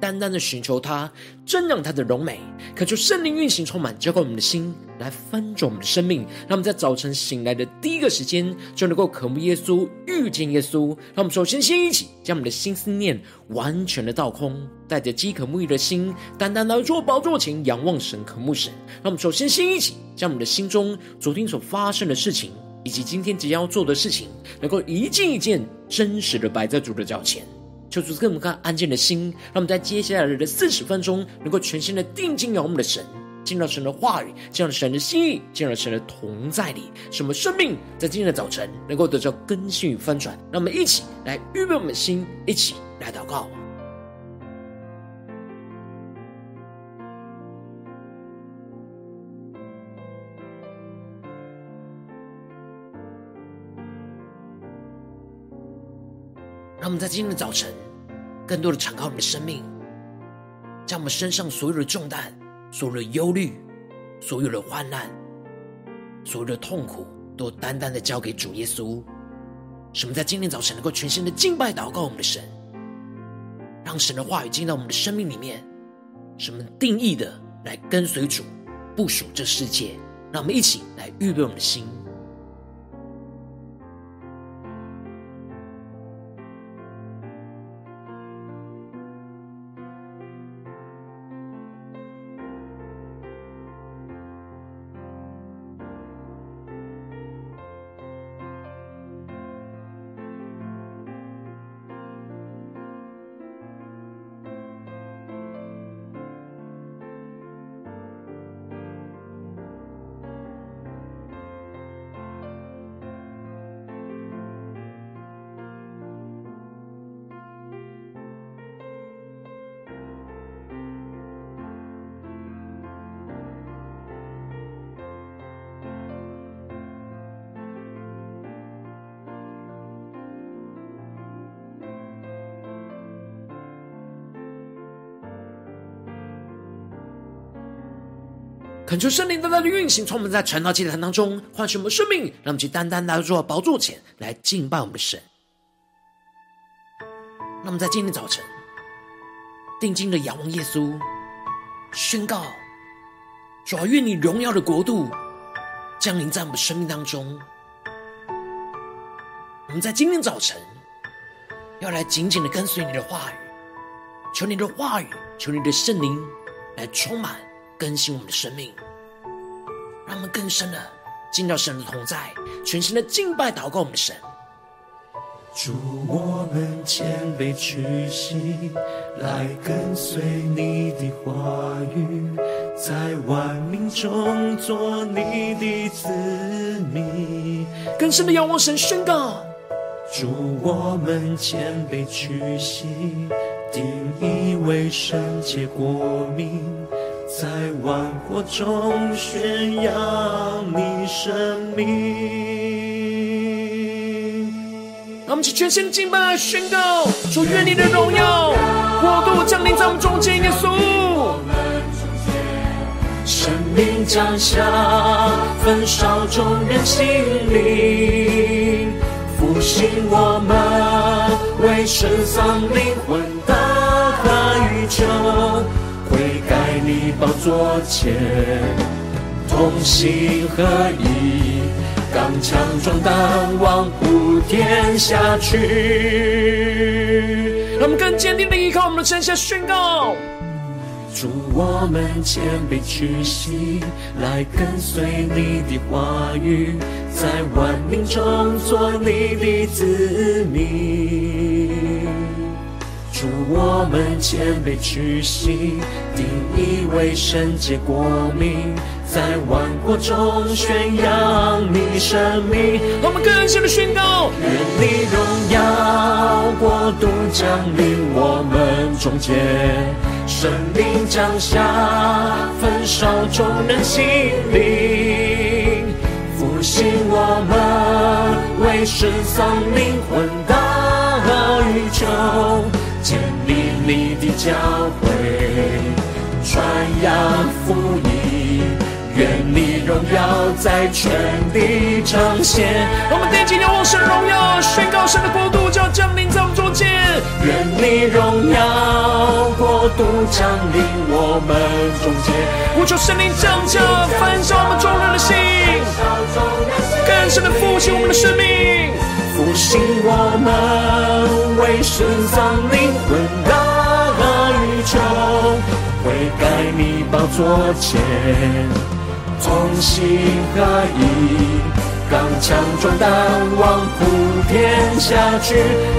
单单的寻求他，瞻仰他的荣美，可求圣灵运行充满，浇灌我们的心，来翻转我们的生命。让我们在早晨醒来的第一个时间，就能够渴慕耶稣，遇见耶稣。让我们首先先一起将我们的心思念完全的倒空，带着饥渴沐浴的心，单单来做宝座前仰望神，渴慕神。让我们首先先一起将我们的心中昨天所发生的事情，以及今天即将要做的事情，能够一件一件真实的摆在主的脚前。求主给我们看安静的心，让我们在接下来的四十分钟，能够全心的定睛仰望我们的神，进入神的话语，进入神的心意，进入神的同在里，使我们生命在今天的早晨能够得到更新与翻转。让我们一起来预备我们的心，一起来祷告。让我们在今天的早晨，更多的敞开我们的生命，将我们身上所有的重担、所有的忧虑、所有的患难、所有的痛苦，都单单的交给主耶稣。使我们在今天早晨能够全心的敬拜、祷告我们的神，让神的话语进到我们的生命里面，使我们定义的来跟随主，部署这世界。让我们一起来预备我们的心。恳求圣灵单单的运行，从我们在传道祭坛当中唤醒我们生命，让我们去单单来到宝座前来敬拜我们的神。那么在今天早晨，定睛的仰望耶稣，宣告：主啊，愿你荣耀的国度降临在我们生命当中。我们在今天早晨要来紧紧的跟随你的话语，求你的话语，求你的圣灵来充满。更新我们的生命，让我们更深的进到神的同在，全新的敬拜祷告我们的神。主，我们谦卑屈膝，来跟随你的话语，在万民中做你的子民。更深的仰望神宣告：主，我们谦卑屈膝，定义为圣洁国民。在万国中宣扬你生命。让我们全心敬拜宣告：主，愿你的荣耀国度降临在我们中间，耶稣。生命降下，焚烧众人心灵，复兴我们为神丧灵魂的代求。悔改你宝座前，同心合一，刚强壮胆，望普天下去。让我们更坚定的依靠我们的神，下宣告：主，我们谦卑屈膝，来跟随你的话语，在万民中做你的子民。我们谦卑屈膝，定义为圣洁国民，在万国中宣扬你生命。我们更深的宣告：愿你荣耀国度降临我们中间，圣灵降下，焚烧众人心灵，复兴我们为失丧灵魂的宇宙。建立你的教会，传扬福音，愿你荣耀在全地彰显。我们定睛仰望神荣耀，宣告神的国度就要降临在我们中间。愿你荣耀国度降临我们中间。呼求圣灵降下，焚烧我们众人的心，更深的复兴我们的生命。复兴我们为深藏灵魂的欲求，悔改你宝座前，同心合一，刚强壮胆往普天下去。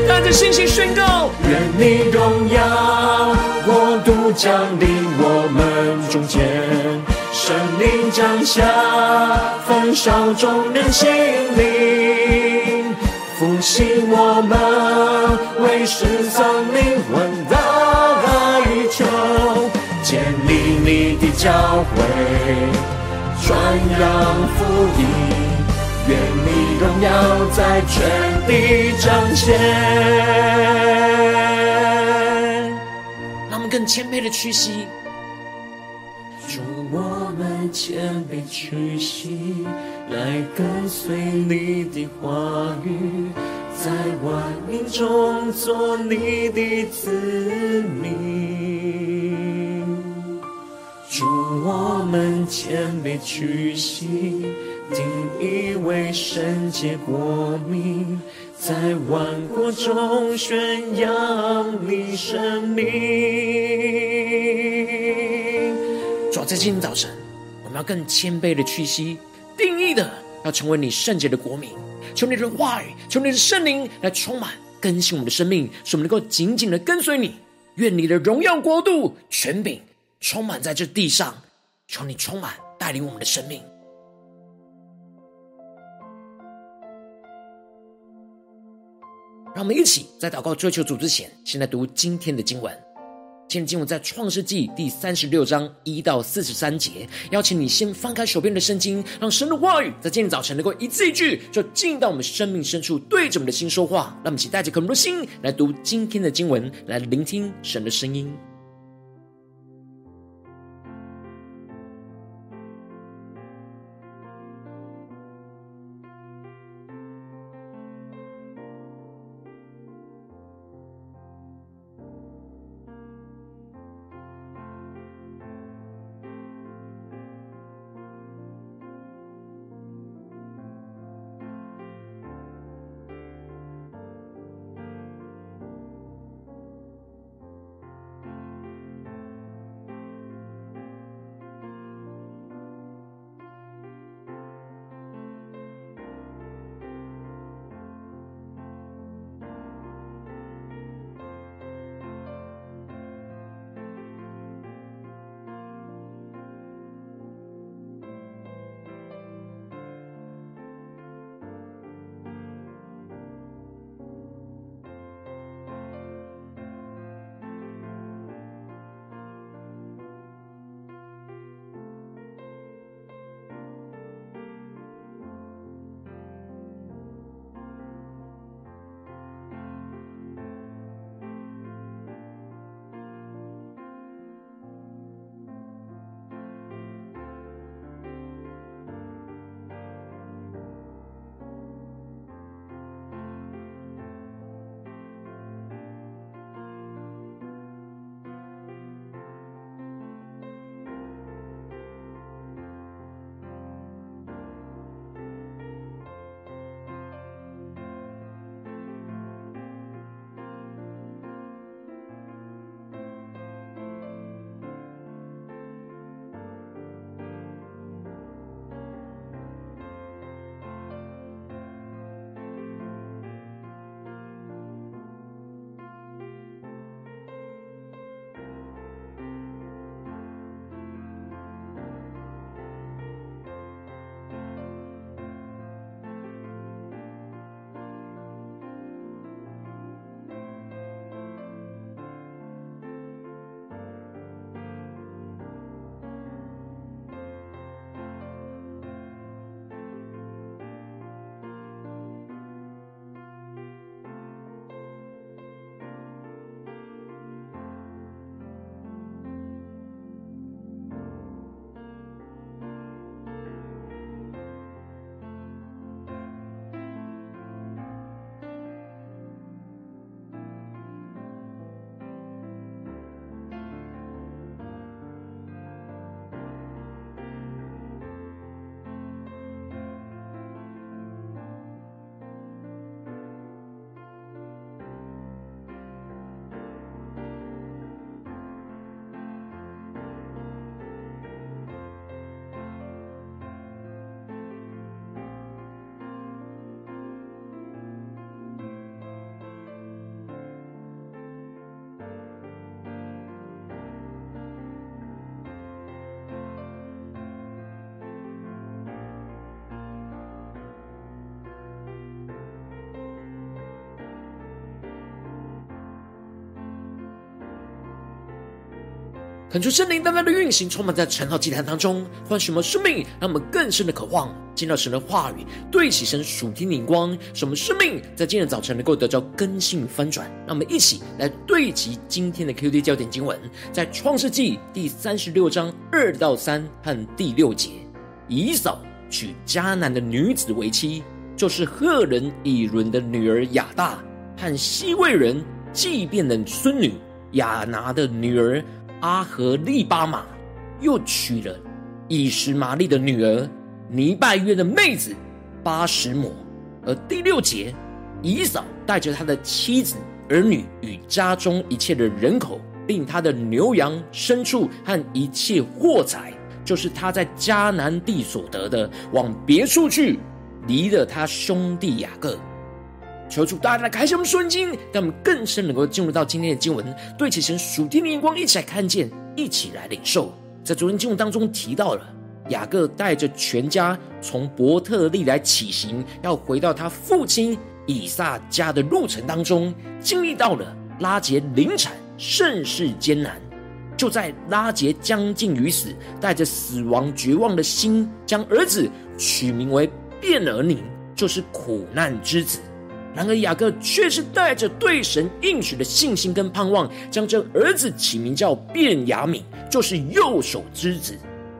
带着信心宣告：愿你荣耀国度降临我们中间，圣灵降下，焚烧众人心灵。复兴我们为失丧灵魂的欲求，建立你的教会，传扬福音，愿你荣耀在全地彰显。让我们更谦卑的屈膝，祝我们谦卑屈膝。来跟随你的话语，在万民中做你的子民。祝我们谦卑屈膝，定义为圣洁国民，在万国中宣扬你生命。主，在今天早晨，要更谦卑的屈膝。定义的要成为你圣洁的国民，求你的话语，求你的圣灵来充满更新我们的生命，使我们能够紧紧的跟随你。愿你的荣耀国度权柄充满在这地上，求你充满带领我们的生命。让我们一起在祷告追求主之前，先来读今天的经文。今天经文在创世纪第三十六章一到四十三节，邀请你先翻开手边的圣经，让神的话语在今天早晨能够一字一句，就进到我们生命深处，对着我们的心说话。让我们一起带着渴慕的心来读今天的经文，来聆听神的声音。恳求圣灵单单的运行，充满在晨祷祭坛当中，唤醒我们生命，让我们更深的渴望见到神的话语，对齐神属天灵光，使我们生命在今日早晨能够得到更新翻转。让我们一起来对齐今天的 QD 焦点经文，在创世纪第三十六章二到三和第六节，以扫娶迦南的女子为妻，就是赫人以伦的女儿雅大和西魏人祭便的孙女雅拿的女儿。阿和利巴马又娶了以实玛利的女儿尼拜约的妹子巴实摩。而第六节，以扫带着他的妻子、儿女与家中一切的人口，并他的牛羊、牲畜和一切货财，就是他在迦南地所得的，往别处去，离了他兄弟雅各。求主大大的开启我们属灵经，让我们更深能够进入到今天的经文，对齐神属天的眼光，一起来看见，一起来领受。在昨天经文当中提到了雅各带着全家从伯特利来起行，要回到他父亲以撒家的路程当中，经历到了拉杰临产，甚是艰难。就在拉杰将近于死，带着死亡绝望的心，将儿子取名为便儿尼，就是苦难之子。然而雅各却是带着对神应许的信心跟盼望，将这儿子起名叫便雅悯，就是右手之子。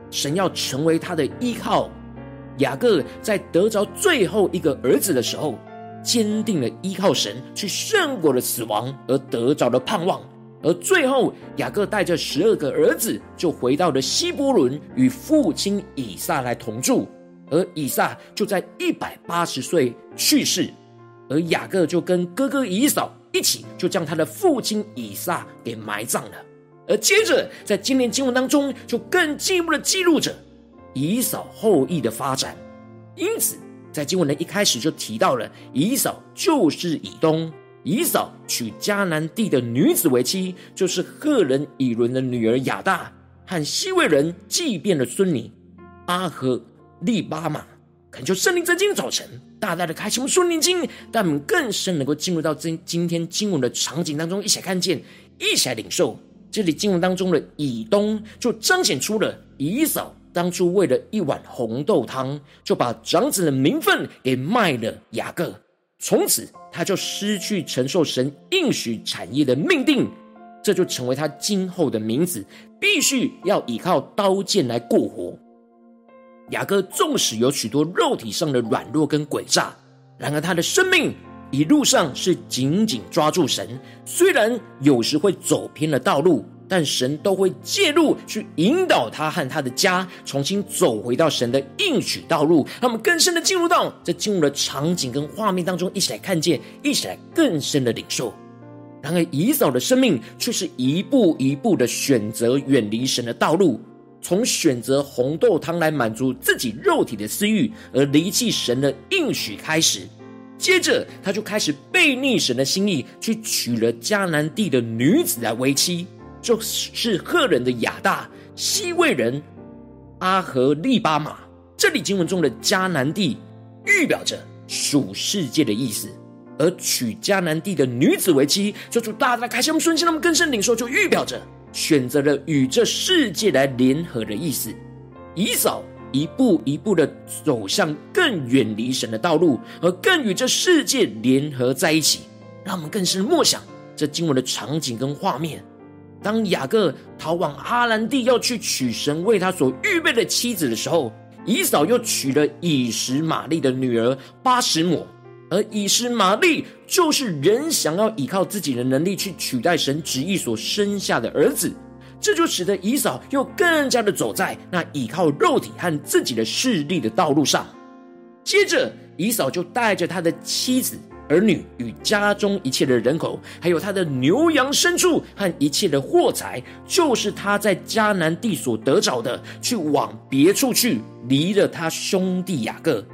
神要成为他的依靠。雅各在得着最后一个儿子的时候，坚定了依靠神，去胜过了死亡，而得着了盼望。而最后，雅各带着十二个儿子，就回到了希伯伦，与父亲以撒来同住。而以撒就在一百八十岁去世。而雅各就跟哥哥以扫一起，就将他的父亲以撒给埋葬了。而接着，在今年经文当中，就更进一步的记录着以扫后裔的发展。因此，在经文的一开始就提到了以扫就是以东，以扫娶迦南地的女子为妻，就是赫人以伦的女儿雅大和西魏人祭便的孙女阿和利巴玛。恳求圣灵在今天早晨大大的开启我们属灵经，让我们更深能够进入到今今天经文的场景当中，一起来看见，一起来领受。这里经文当中的以东，就彰显出了以扫当初为了一碗红豆汤，就把长子的名分给卖了雅各，从此他就失去承受神应许产业的命定，这就成为他今后的名字，必须要依靠刀剑来过活。雅各纵使有许多肉体上的软弱跟诡诈，然而他的生命一路上是紧紧抓住神。虽然有时会走偏了道路，但神都会介入去引导他和他的家重新走回到神的应许道路。让我们更深的进入到这进入的场景跟画面当中，一起来看见，一起来更深的领受。然而以扫的生命却是一步一步的选择远离神的道路。从选择红豆汤来满足自己肉体的私欲，而离弃神的应许开始，接着他就开始背逆神的心意，去娶了迦南地的女子来为妻，就是赫人的亚大、西魏人阿和利巴马。这里经文中的迦南地，预表着属世界的意思，而娶迦南地的女子为妻，就祝大大开心，我们顺心，那么更深领受，就预表着。选择了与这世界来联合的意思，以扫一步一步的走向更远离神的道路，而更与这世界联合在一起。让我们更深默想这经文的场景跟画面。当雅各逃往哈兰地，要去娶神为他所预备的妻子的时候，以扫又娶了以实玛利的女儿巴实抹。而以实玛利就是人想要依靠自己的能力去取代神旨意所生下的儿子，这就使得以扫又更加的走在那依靠肉体和自己的势力的道路上。接着，以扫就带着他的妻子、儿女与家中一切的人口，还有他的牛羊牲畜和一切的货财，就是他在迦南地所得着的，去往别处去，离了他兄弟雅各。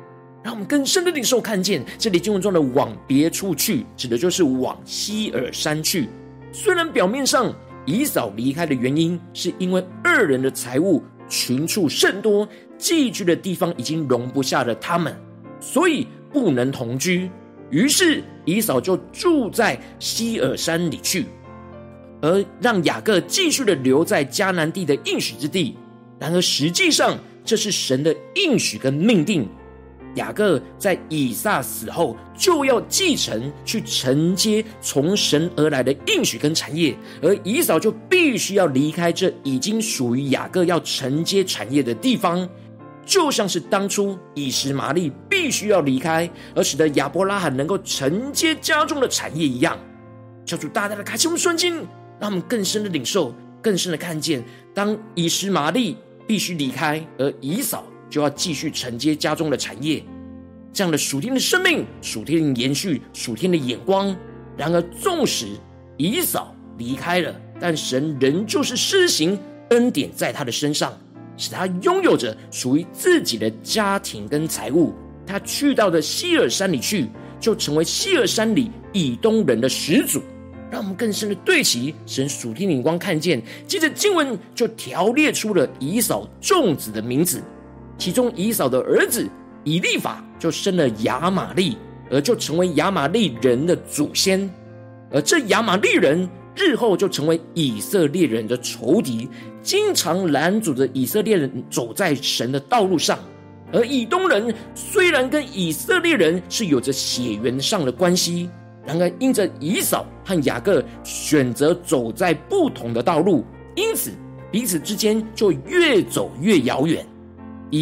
让我们更深的领受看见，这里经文中的往别处去，指的就是往西尔山去。虽然表面上以扫离开的原因，是因为二人的财物群畜甚多，寄居的地方已经容不下了他们，所以不能同居。于是以扫就住在西尔山里去。而让雅各继续的留在迦南地的应许之地。然而实际上，这是神的应许跟命定。雅各在以撒死后就要继承，去承接从神而来的应许跟产业，而以扫就必须要离开这已经属于雅各要承接产业的地方，就像是当初以实玛利必须要离开，而使得亚伯拉罕能够承接家中的产业一样。求主大大的开启我们双睛，让我们更深的领受，更深的看见，当以实玛利必须离开，而以扫。就要继续承接家中的产业，这样的属天的生命、属天的延续、属天的眼光。然而，纵使以扫离开了，但神仍旧是施行恩典在他的身上，使他拥有着属于自己的家庭跟财物。他去到的西尔山里去，就成为西尔山里以东人的始祖。让我们更深的对齐神属天的眼光，看见。接着经文就条列出了以扫众子的名字。其中以扫的儿子以利法就生了亚玛利，而就成为亚玛利人的祖先。而这亚玛利人日后就成为以色列人的仇敌，经常拦阻着以色列人走在神的道路上。而以东人虽然跟以色列人是有着血缘上的关系，然而因着以扫和雅各选择走在不同的道路，因此彼此之间就越走越遥远。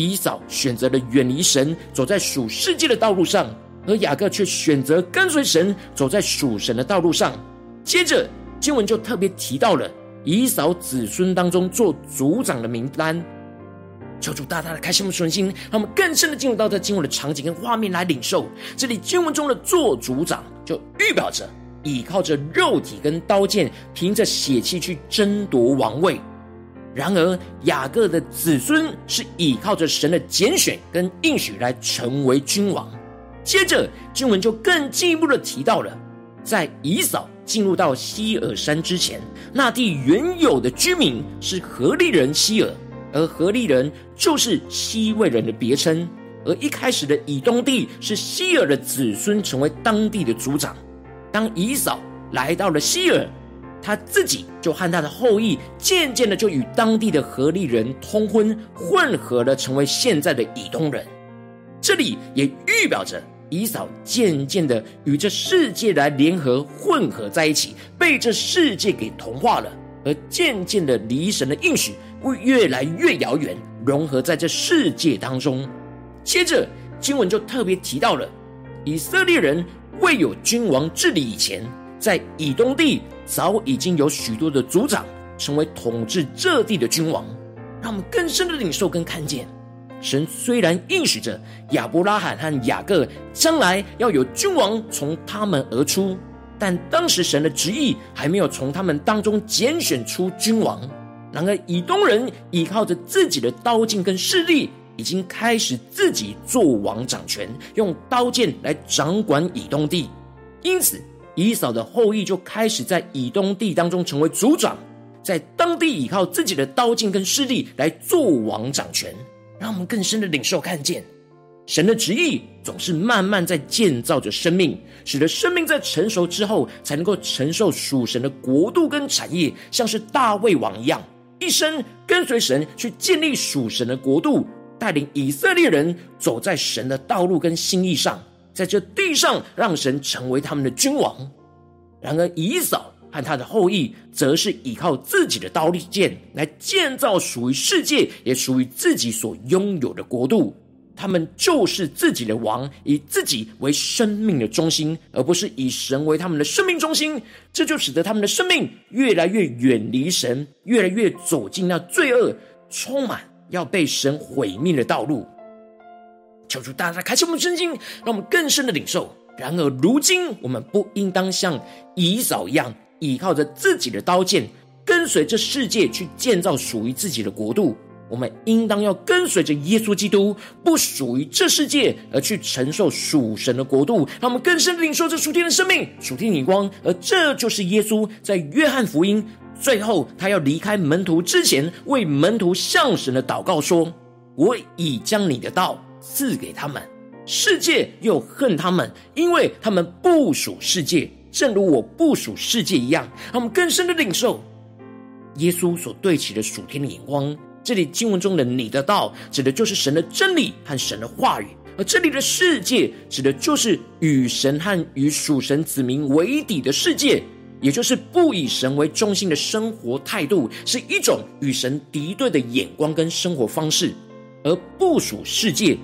以扫选择了远离神，走在属世界的道路上，而雅各却选择跟随神，走在属神的道路上。接着经文就特别提到了以扫子孙当中做族长的名单。求主大大的开启我们的心，让我们更深的进入到这经文的场景跟画面来领受。这里经文中的做族长，就预表着倚靠着肉体跟刀剑，凭着血气去争夺王位。然而，雅各的子孙是倚靠着神的拣选跟应许来成为君王。接着，经文就更进一步的提到了，在以扫进入到西尔山之前，那地原有的居民是何利人希尔，而何利人就是西魏人的别称。而一开始的以东地是希尔的子孙成为当地的族长。当以扫来到了希尔。他自己就和他的后裔渐渐的就与当地的何利人通婚，混合了，成为现在的以东人。这里也预表着以扫渐渐的与这世界来联合混合在一起，被这世界给同化了，而渐渐的离神的应许会越来越遥远，融合在这世界当中。接着经文就特别提到了以色列人未有君王治理以前，在以东地。早已经有许多的族长成为统治这地的君王，让我们更深的领受跟看见，神虽然应许着亚伯拉罕和雅各将来要有君王从他们而出，但当时神的旨意还没有从他们当中拣选出君王。然而以东人依靠着自己的刀剑跟势力，已经开始自己做王掌权，用刀剑来掌管以东地，因此。以扫的后裔就开始在以东地当中成为族长，在当地依靠自己的刀剑跟势力来做王掌权，让我们更深的领受看见神的旨意总是慢慢在建造着生命，使得生命在成熟之后才能够承受属神的国度跟产业，像是大卫王一样，一生跟随神去建立属神的国度，带领以色列人走在神的道路跟心意上。在这地上，让神成为他们的君王。然而，以扫和他的后裔，则是依靠自己的刀利剑来建造属于世界，也属于自己所拥有的国度。他们就是自己的王，以自己为生命的中心，而不是以神为他们的生命中心。这就使得他们的生命越来越远离神，越来越走进那罪恶、充满要被神毁灭的道路。求主大大开启我们的圣经，让我们更深的领受。然而，如今我们不应当像以扫一样，依靠着自己的刀剑，跟随这世界去建造属于自己的国度。我们应当要跟随着耶稣基督，不属于这世界，而去承受属神的国度。让我们更深的领受这属天的生命、属天的光。而这就是耶稣在约翰福音最后，他要离开门徒之前，为门徒向神的祷告说：“我已将你的道。”赐给他们，世界又恨他们，因为他们不属世界，正如我不属世界一样。让我们更深的领受耶稣所对齐的属天的眼光。这里经文中的“你的道”指的就是神的真理和神的话语，而这里的世界指的就是与神和与属神子民为敌的世界，也就是不以神为中心的生活态度，是一种与神敌对的眼光跟生活方式。而不属世界，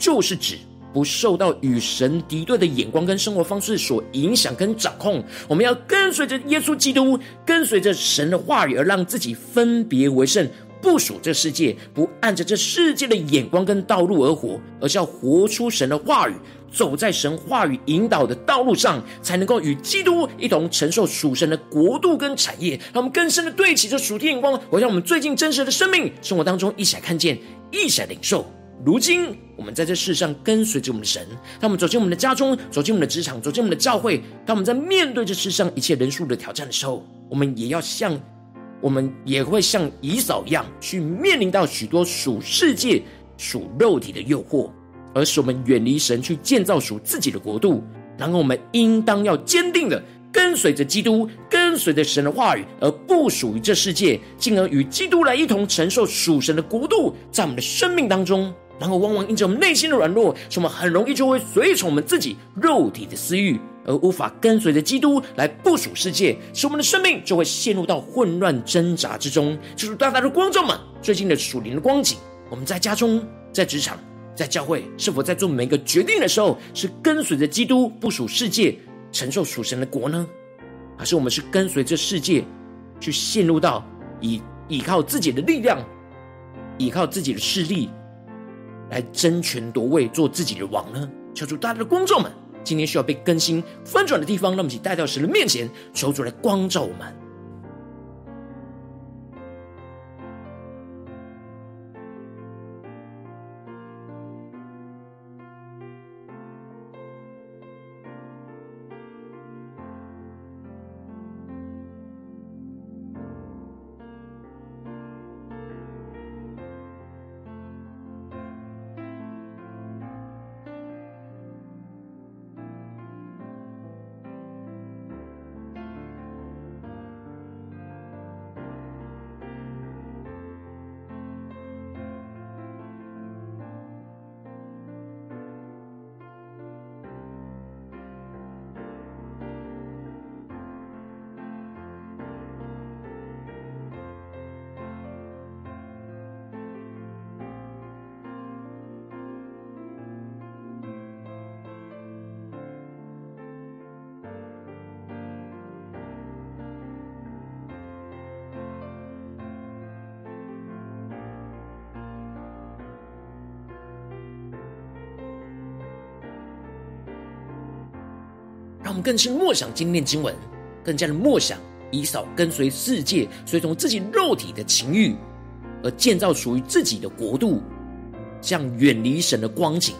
就是指不受到与神敌对的眼光跟生活方式所影响跟掌控。我们要跟随着耶稣基督，跟随着神的话语，而让自己分别为圣。不属这世界，不按着这世界的眼光跟道路而活，而是要活出神的话语，走在神话语引导的道路上，才能够与基督一同承受属神的国度跟产业。让我们更深的对齐这属天眼光，我让我们最近真实的生命生活当中一起来看见，一起来领受。如今我们在这世上跟随着我们的神，当我们走进我们的家中，走进我们的职场，走进我们的教会，当我们在面对这世上一切人数的挑战的时候，我们也要像。我们也会像以扫一样，去面临到许多属世界、属肉体的诱惑，而使我们远离神，去建造属自己的国度。然后我们应当要坚定的跟随着基督，跟随着神的话语，而不属于这世界，进而与基督来一同承受属神的国度，在我们的生命当中。然后往往因着我们内心的软弱，使我们很容易就会随从我们自己肉体的私欲。而无法跟随着基督来部署世界，使我们的生命就会陷入到混乱挣扎之中。就是大大的光照们，最近的属灵的光景，我们在家中、在职场、在教会，是否在做每一个决定的时候，是跟随着基督部署世界，承受属神的国呢？还是我们是跟随着世界，去陷入到以依靠自己的力量、依靠自己的势力，来争权夺位，做自己的王呢？求主大家的光照们。今天需要被更新翻转的地方，让我们一起带到神的面前，求主来光照我们。更是默想今天经文，更加的默想以扫跟随世界，随从自己肉体的情欲，而建造属于自己的国度，这样远离神的光景。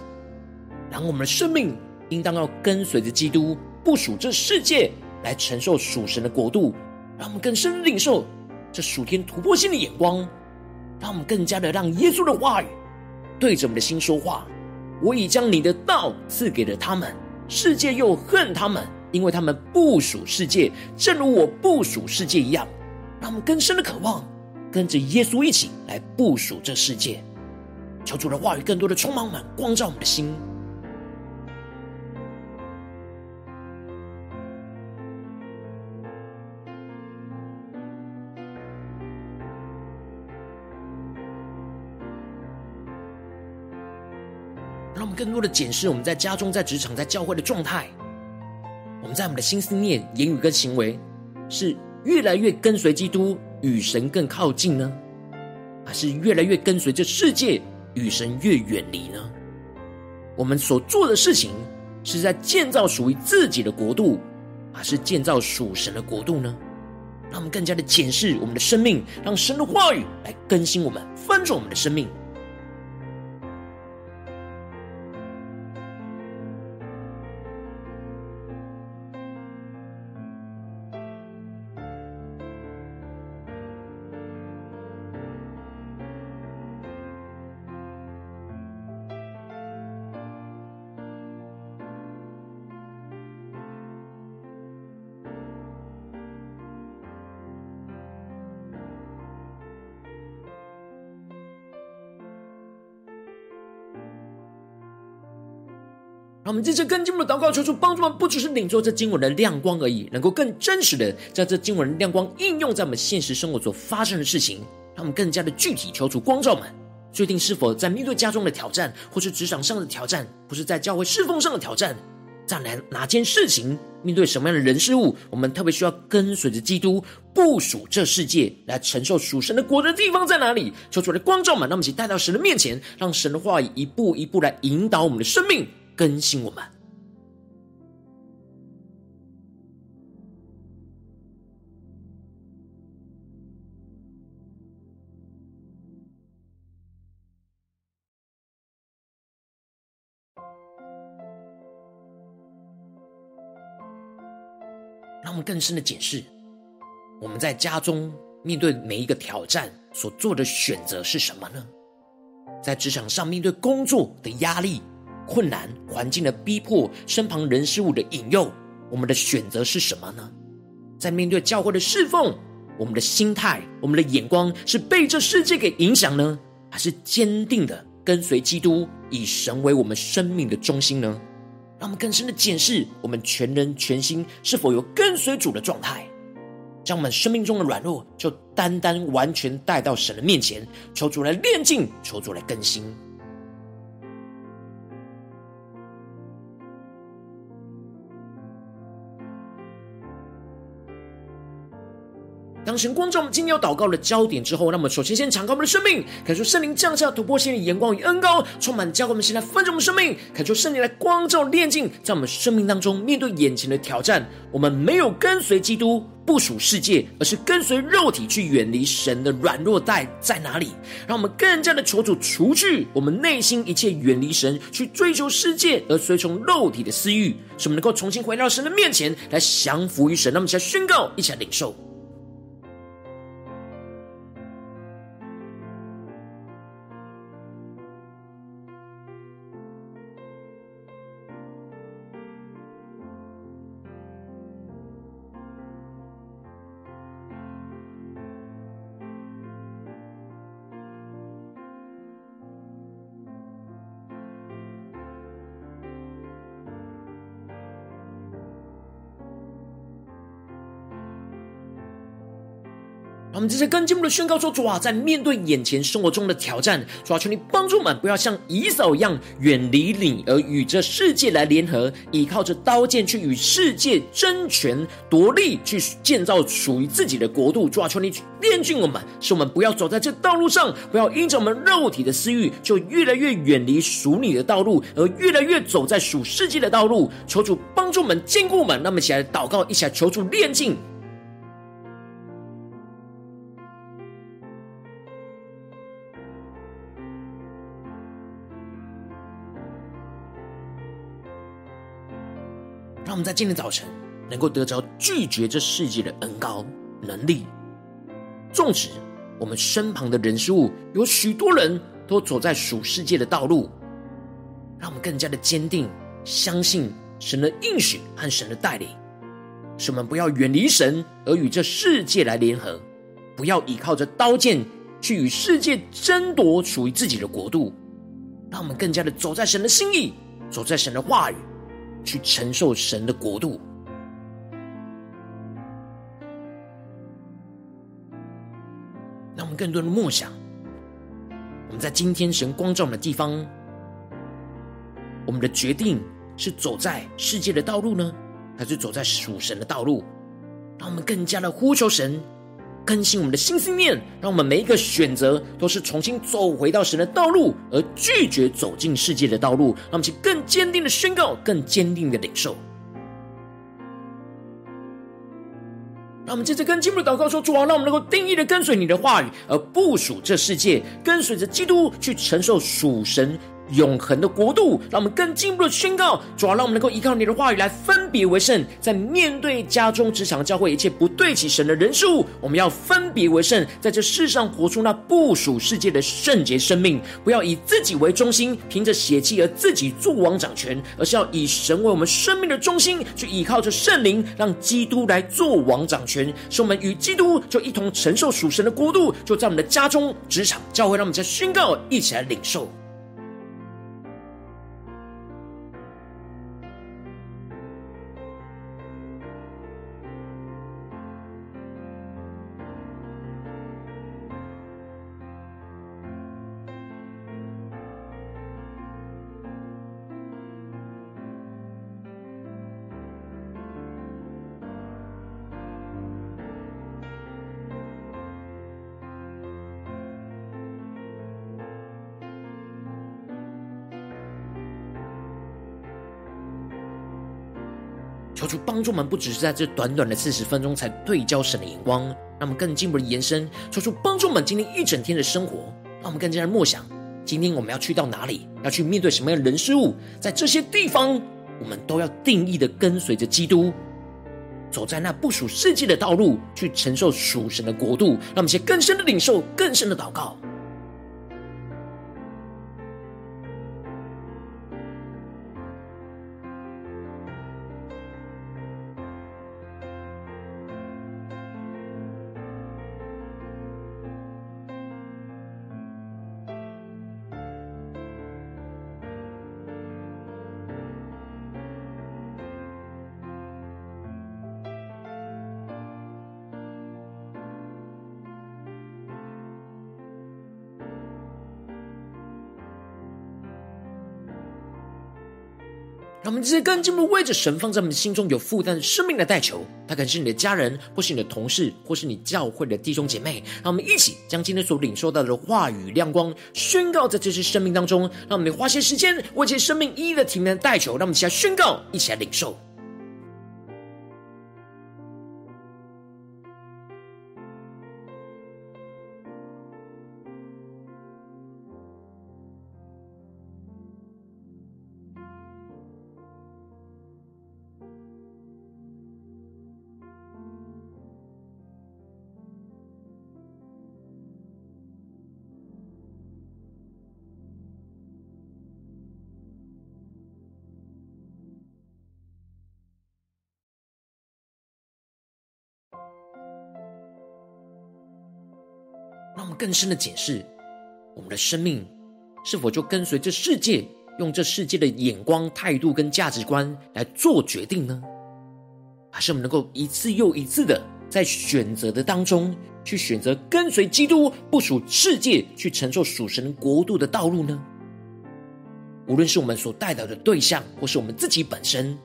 然后我们的生命应当要跟随着基督，不属这世界，来承受属神的国度。让我们更深领受这属天突破性的眼光，让我们更加的让耶稣的话语对着我们的心说话。我已将你的道赐给了他们。世界又恨他们，因为他们不属世界，正如我不属世界一样。让我们更深的渴望，跟着耶稣一起来部署这世界。求主的话语更多的充满我们，光照我们的心。更多的检视我们在家中、在职场、在教会的状态。我们在我们的心思念、言语跟行为，是越来越跟随基督，与神更靠近呢？还是越来越跟随这世界，与神越远离呢？我们所做的事情，是在建造属于自己的国度，还是建造属神的国度呢？让我们更加的检视我们的生命，让神的话语来更新我们，翻转我们的生命。们这些更进一步的祷告，求主帮助我们，不只是领受这经文的亮光而已，能够更真实的将这经文的亮光应用在我们现实生活所发生的事情，让我们更加的具体。求主光照们，确定是否在面对家中的挑战，或是职场上的挑战，不是在教会侍奉上的挑战，在哪哪件事情，面对什么样的人事物，我们特别需要跟随着基督部署这世界来承受属神的国的地方在哪里？求主来光照们，让我们一起带到神的面前，让神的话语一步一步来引导我们的生命。更新我们，让我们更深的解释我们在家中面对每一个挑战所做的选择是什么呢？在职场上面对工作的压力。困难环境的逼迫，身旁人事物的引诱，我们的选择是什么呢？在面对教会的侍奉，我们的心态、我们的眼光是被这世界给影响呢，还是坚定的跟随基督，以神为我们生命的中心呢？让我们更深的检视我们全人全心是否有跟随主的状态，将我们生命中的软弱，就单单完全带到神的面前，求主来炼净，求主来更新。神光照我们今天要祷告的焦点之后，那么首先先敞开我们的生命，恳求圣灵降下突破性的眼光与恩膏，充满教会我们现在分盛我们生命，恳求圣灵来光照炼净，在我们生命当中面对眼前的挑战，我们没有跟随基督部属世界，而是跟随肉体去远离神的软弱带在哪里？让我们更加的求主除去我们内心一切远离神。去追求世界而随从肉体的私欲，使我们能够重新回到神的面前来降服于神。那么，现在宣告，一起来领受。我们这些更进一步的宣告说：主啊，在面对眼前生活中的挑战，主啊，求你帮助我们，不要像以扫一样远离你，而与这世界来联合，依靠着刀剑去与世界争权夺利，去建造属于自己的国度。主啊，求你炼净我们，使我们不要走在这道路上，不要因着我们肉体的私欲，就越来越远离属你的道路，而越来越走在属世界的道路。求主帮助我们，坚固我们。那么，一起来祷告，一起来求主炼净。让我们在今天早晨能够得着拒绝这世界的恩膏能力。纵使我们身旁的人事物有许多人都走在属世界的道路，让我们更加的坚定，相信神的应许和神的带领，使我们不要远离神而与这世界来联合，不要依靠着刀剑去与世界争夺属于自己的国度。让我们更加的走在神的心意，走在神的话语。去承受神的国度，让我们更多的默想。我们在今天神光照的地方，我们的决定是走在世界的道路呢，还是走在属神的道路？让我们更加的呼求神。更新我们的心思念，让我们每一个选择都是重新走回到神的道路，而拒绝走进世界的道路。让我们去更坚定的宣告，更坚定的领受。让我们接着跟进入祷告说：主啊，让我们能够定义的跟随你的话语，而部属这世界，跟随着基督去承受属神永恒的国度，让我们更进一步的宣告，主啊，让我们能够依靠你的话语来分别为圣，在面对家中、职场、教会一切不对齐神的人事物，我们要分别为圣，在这世上活出那不属世界的圣洁生命，不要以自己为中心，凭着血气而自己作王掌权，而是要以神为我们生命的中心，去依靠着圣灵，让基督来做王掌权，使我们与基督就一同承受属神的国度，就在我们的家中、职场、教会，让我们再宣告，一起来领受。帮助我们，不只是在这短短的四十分钟才对焦神的眼光，让我们更进一步的延伸。说出帮助我们今天一整天的生活，让我们更加的默想，今天我们要去到哪里，要去面对什么样的人事物，在这些地方，我们都要定义的跟随着基督，走在那不属世界的道路，去承受属神的国度。让我们先更深的领受，更深的祷告。我们这些更进一步为着神放在我们心中有负担的生命的代求，他可能是你的家人，或是你的同事，或是你教会的弟兄姐妹。让我们一起将今天所领受到的话语亮光宣告在这些生命当中。让我们花些时间为这些生命一一的体面代求。让我们一起来宣告，一起来领受。更深的检视，我们的生命是否就跟随这世界，用这世界的眼光、态度跟价值观来做决定呢？还是我们能够一次又一次的在选择的当中，去选择跟随基督，不属世界，去承受属神国度的道路呢？无论是我们所代表的对象，或是我们自己本身，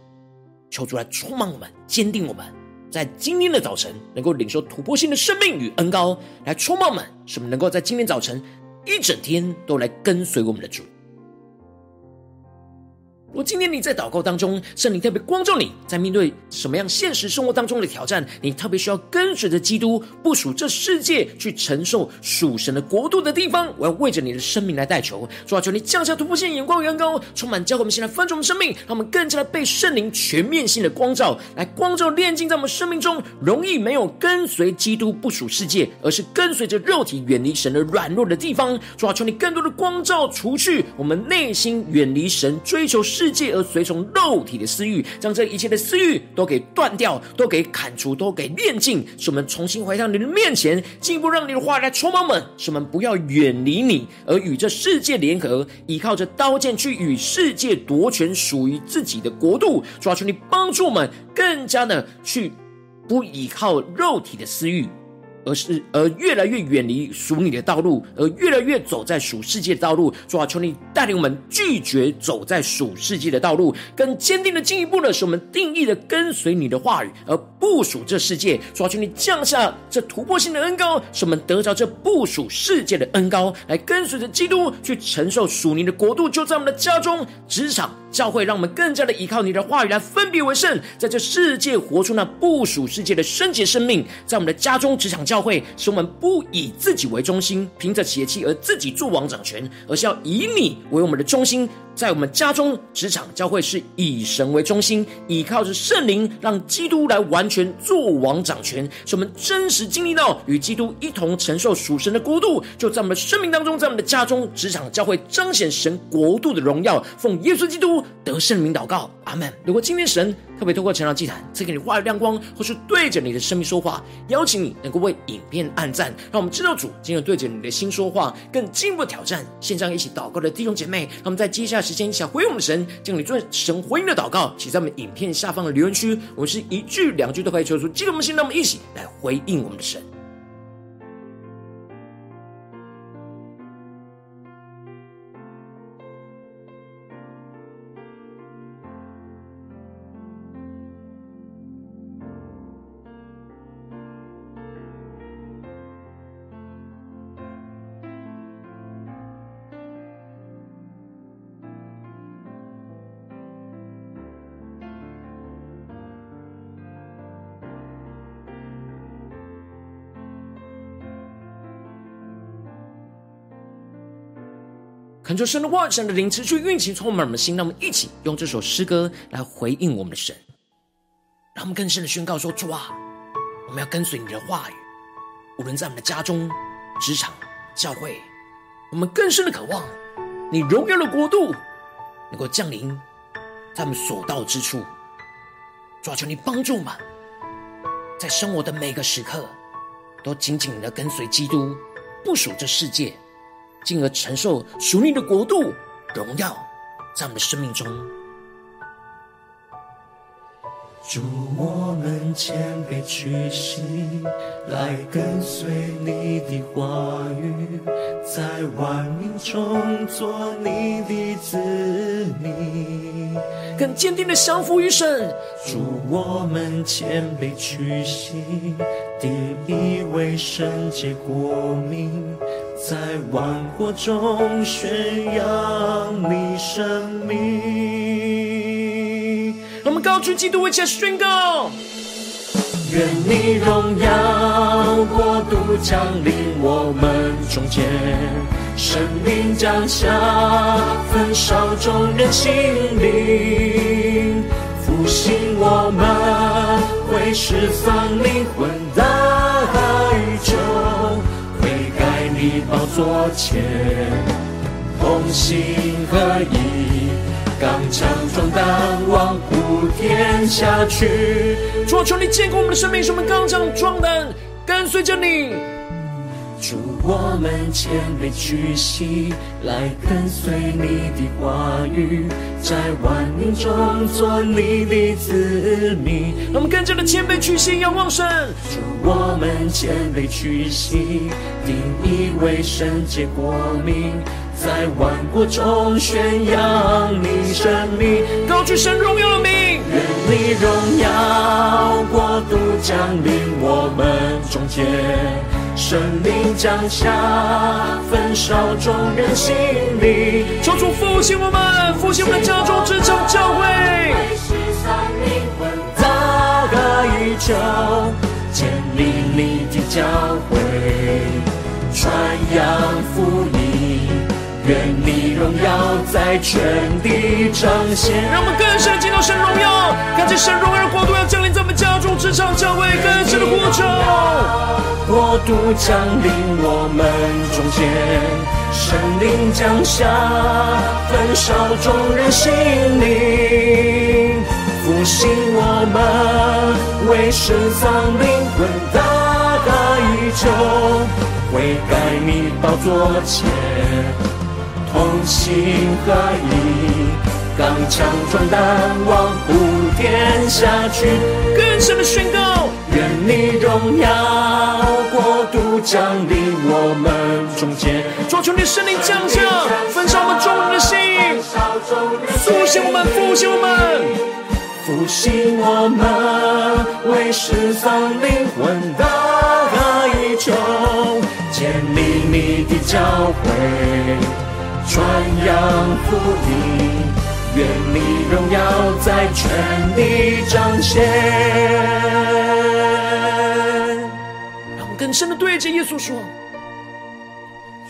求主来充满我们，坚定我们。在今天的早晨，能够领受突破性的生命与恩高，来充满我们，使我们能够在今天早晨一整天都来跟随我们的主。我今天你在祷告当中，圣灵特别光照你，在面对什么样现实生活当中的挑战，你特别需要跟随着基督，不属这世界，去承受属神的国度的地方，我要为着你的生命来代求。主啊，求你降下突破性眼光远高，充满教会，我们现在分盛我们生命，让我们更加的被圣灵全面性的光照，来光照炼净在我们生命中，容易没有跟随基督不属世界，而是跟随着肉体远离神的软弱的地方。主啊，求你更多的光照，除去我们内心远离神追求世。世界而随从肉体的私欲，将这一切的私欲都给断掉，都给砍除，都给炼净，使我们重新回到你的面前，进一步让你的话来充满我们，使我们不要远离你，而与这世界联合，依靠着刀剑去与世界夺权属于自己的国度。主啊，求你帮助我们，更加的去不依靠肉体的私欲。而是而越来越远离属你的道路，而越来越走在属世界的道路。主啊，求你带领我们拒绝走在属世界的道路，更坚定的进一步的，使我们定义的跟随你的话语，而不属这世界。主啊，求你降下这突破性的恩膏，使我们得着这不属世界的恩膏，来跟随着基督去承受属你的国度，就在我们的家中、职场。教会让我们更加的依靠你的话语来分别为圣，在这世界活出那不属世界的圣洁生命。在我们的家中、职场、教教会，使我们不以自己为中心，凭着邪气而自己做王掌权，而是要以你为我们的中心。在我们家中、职场、教会，是以神为中心，依靠着圣灵，让基督来完全作王掌权，使我们真实经历到与基督一同承受属神的国度，就在我们的生命当中，在我们的家中、职场、教会，彰显神国度的荣耀。奉耶稣基督得圣名祷告，阿门。如果今天神特别透过晨祷祭坛赐给你话语亮光，或是对着你的生命说话，邀请你能够为影片按赞，让我们知道主今日对着你的心说话，更进一步挑战。线上一起祷告的弟兄姐妹，让我们在接下来时间想回应我们的神，将你做神回应的祷告，写在我们影片下方的留言区。我们是一句两句都可以求出，激动我们心，让我们一起来回应我们的神。恳求神的话，神的灵持续运行，充满我们的心。让我们一起用这首诗歌来回应我们的神，让我们更深的宣告说：主啊，我们要跟随你的话语，无论在我们的家中、职场、教会，我们更深的渴望你荣耀的国度能够降临在我们所到之处。主啊，求你帮助我们，在生活的每个时刻，都紧紧的跟随基督，不属这世界。进而承受属灵的国度荣耀，在我们的生命中。主，我们谦卑屈膝，来跟随你的话语，在万民中做你的子民，更坚定的降服于神。主，我们谦卑屈膝，第一位圣洁国民。在万国中宣扬你生命。我们高举基督，为起来宣告：愿你荣耀国度降临我们中间，生命降下，焚烧众人心灵，复兴我们，为失丧灵魂的哀求。宝座前，同心合意，刚强壮胆，往普天下去。主啊，求你坚固我们的生命，使我们刚强壮胆，跟随着你。主，我们谦卑屈膝，来跟随你的话语，在万民中做你的子民。让我们更加的谦卑屈膝，仰望神。主，我们谦卑屈膝，定义为圣洁国民，在万国中宣扬你生命，高举神荣耀的名。愿你荣耀国度降临我们中间。生命降下，焚烧众人心里。求主复兴我们，复兴我们的家中、职场、教会。为失丧灵魂建立你的教会，传扬福音，愿你荣耀在全地彰显。让我们更深进入神荣耀，感谢神荣耀的国度要降临在我们家中、职场、教会，更深的呼求。国度降临我们中间，神灵降下，焚烧众人心灵，复兴我们，为失丧灵魂的哀求，悔改你宝座前，同心合意，刚强壮胆，望普天下去，更深的宣告。愿你荣耀国度降临我们中间，求求你圣灵降下，焚烧我们众人的心，苏醒我们，复兴我们，复兴我们，为失丧灵魂的哀求，建立你的教会，传扬福音，愿你荣耀在全地彰显。更深的对着耶稣说：“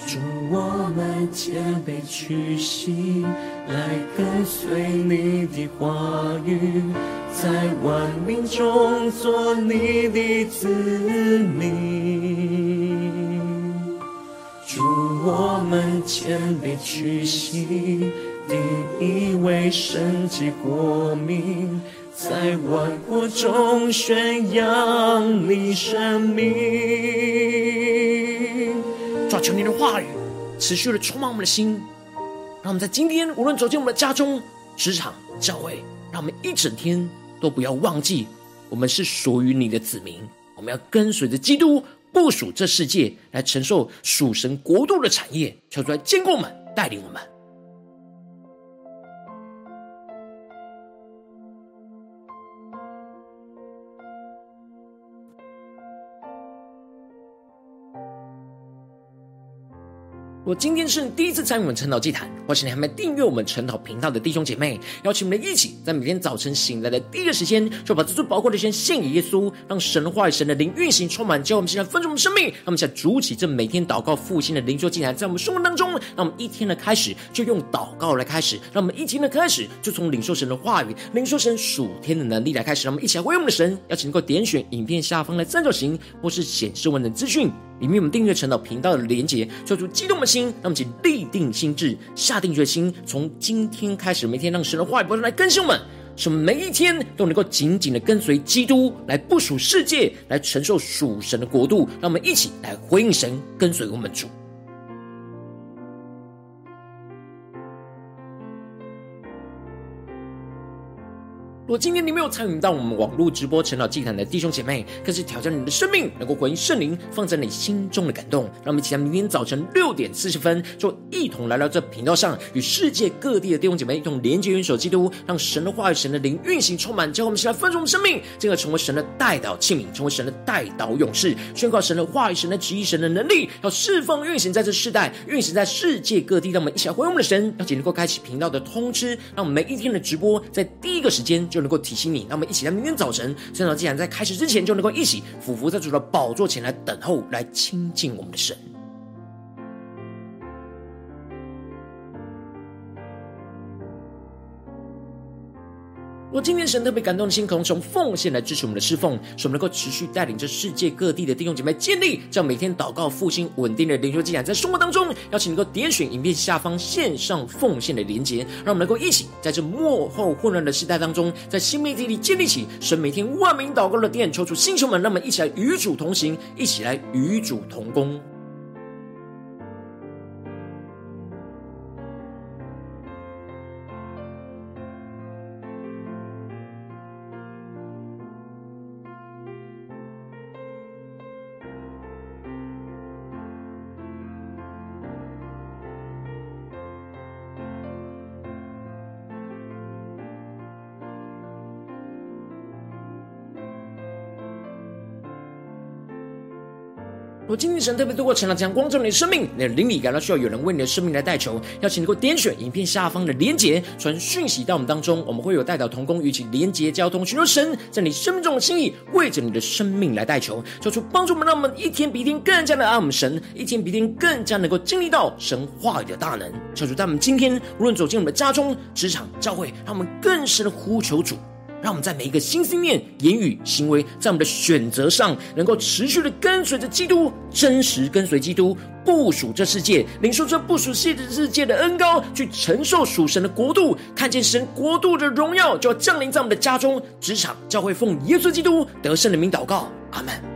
主，我们谦卑屈膝，来跟随你的话语，在万民中做你的子民。我们谦卑屈膝，定意为圣洁国民。”在万国中宣扬你生命。主，求你的话语持续的充满我们的心，让我们在今天无论走进我们的家中、职场、教会，让我们一整天都不要忘记，我们是属于你的子民。我们要跟随着基督，部署这世界，来承受属神国度的产业。求主来坚固我们，带领我们。我今天是第一次参与我们晨祷祭坛，或是你还没订阅我们晨祷频道的弟兄姐妹，邀请我们一起在每天早晨醒来的第一个时间，就把这最宝贵的时间献给耶稣，让神的话语、神的灵运行充满，教我们现在分盛我们生命。让我们现在筑起这每天祷告复兴的灵修祭坛，在我们生活当中，让我们一天的开始就用祷告来开始，让我们一天的开始就从领受神的话语、领受神属天的能力来开始。让我们一起来为我们的神，邀请能够点选影片下方的三角形，或是显示文的资讯。里面我们订阅陈导频道的连结，做出激动的心，让我们请立定心智，下定决心，从今天开始，每天让神的话语不断来更新我们，使我们每一天都能够紧紧的跟随基督，来部署世界，来承受属神的国度。让我们一起来回应神，跟随我们主。如果今天你没有参与到我们网络直播晨祷祭坛的弟兄姐妹，更是挑战你的生命，能够回应圣灵放在你心中的感动。让我们一起在明天早晨六点四十分，就一同来到这频道上，与世界各地的弟兄姐妹一同连接、元首基督，让神的话语、神的灵运行充满，之后我们起来丰盛生命，进而成为神的代祷器皿，成为神的代祷勇士，宣告神的话语、神的旨意、神的能力，要释放运行在这世代，运行在世界各地。让我们一起来回应我们的神，要紧能够开启频道的通知，让我们每一天的直播在第一个时间。就能够提醒你，那么一起在明天早晨，圣道既然在开始之前，就能够一起俯伏在主的宝座前来等候，来亲近我们的神。我今天神特别感动的心，可能从奉献来支持我们的侍奉，使我们能够持续带领着世界各地的弟兄姐妹建立这样每天祷告复兴稳定的灵修祭坛，在生活当中，邀请能够点选影片下方线上奉献的连结，让我们能够一起在这幕后混乱的时代当中，在新媒体里建立起神每天万名祷告的殿，求主星球们，让我们一起来与主同行，一起来与主同工。今天神特别透过晨祷将光照你的生命，你的灵里感到需要有人为你的生命来代求，邀请你能够点选影片下方的连结，传讯息到我们当中，我们会有代祷同工与其连结交通，寻求神在你生命中的心意，为着你的生命来代求，求出帮助我们，让我们一天比一天更加的爱我们神，一天比一天更加能够经历到神话语的大能。求主在我们今天无论走进我们的家中、职场、教会，让我们更深的呼求主。让我们在每一个心思念、言语、行为，在我们的选择上，能够持续的跟随着基督，真实跟随基督，部署这世界，领受这部属世界的恩高，去承受属神的国度，看见神国度的荣耀，就要降临在我们的家中、职场、教会，奉耶稣基督得胜的名祷告，阿门。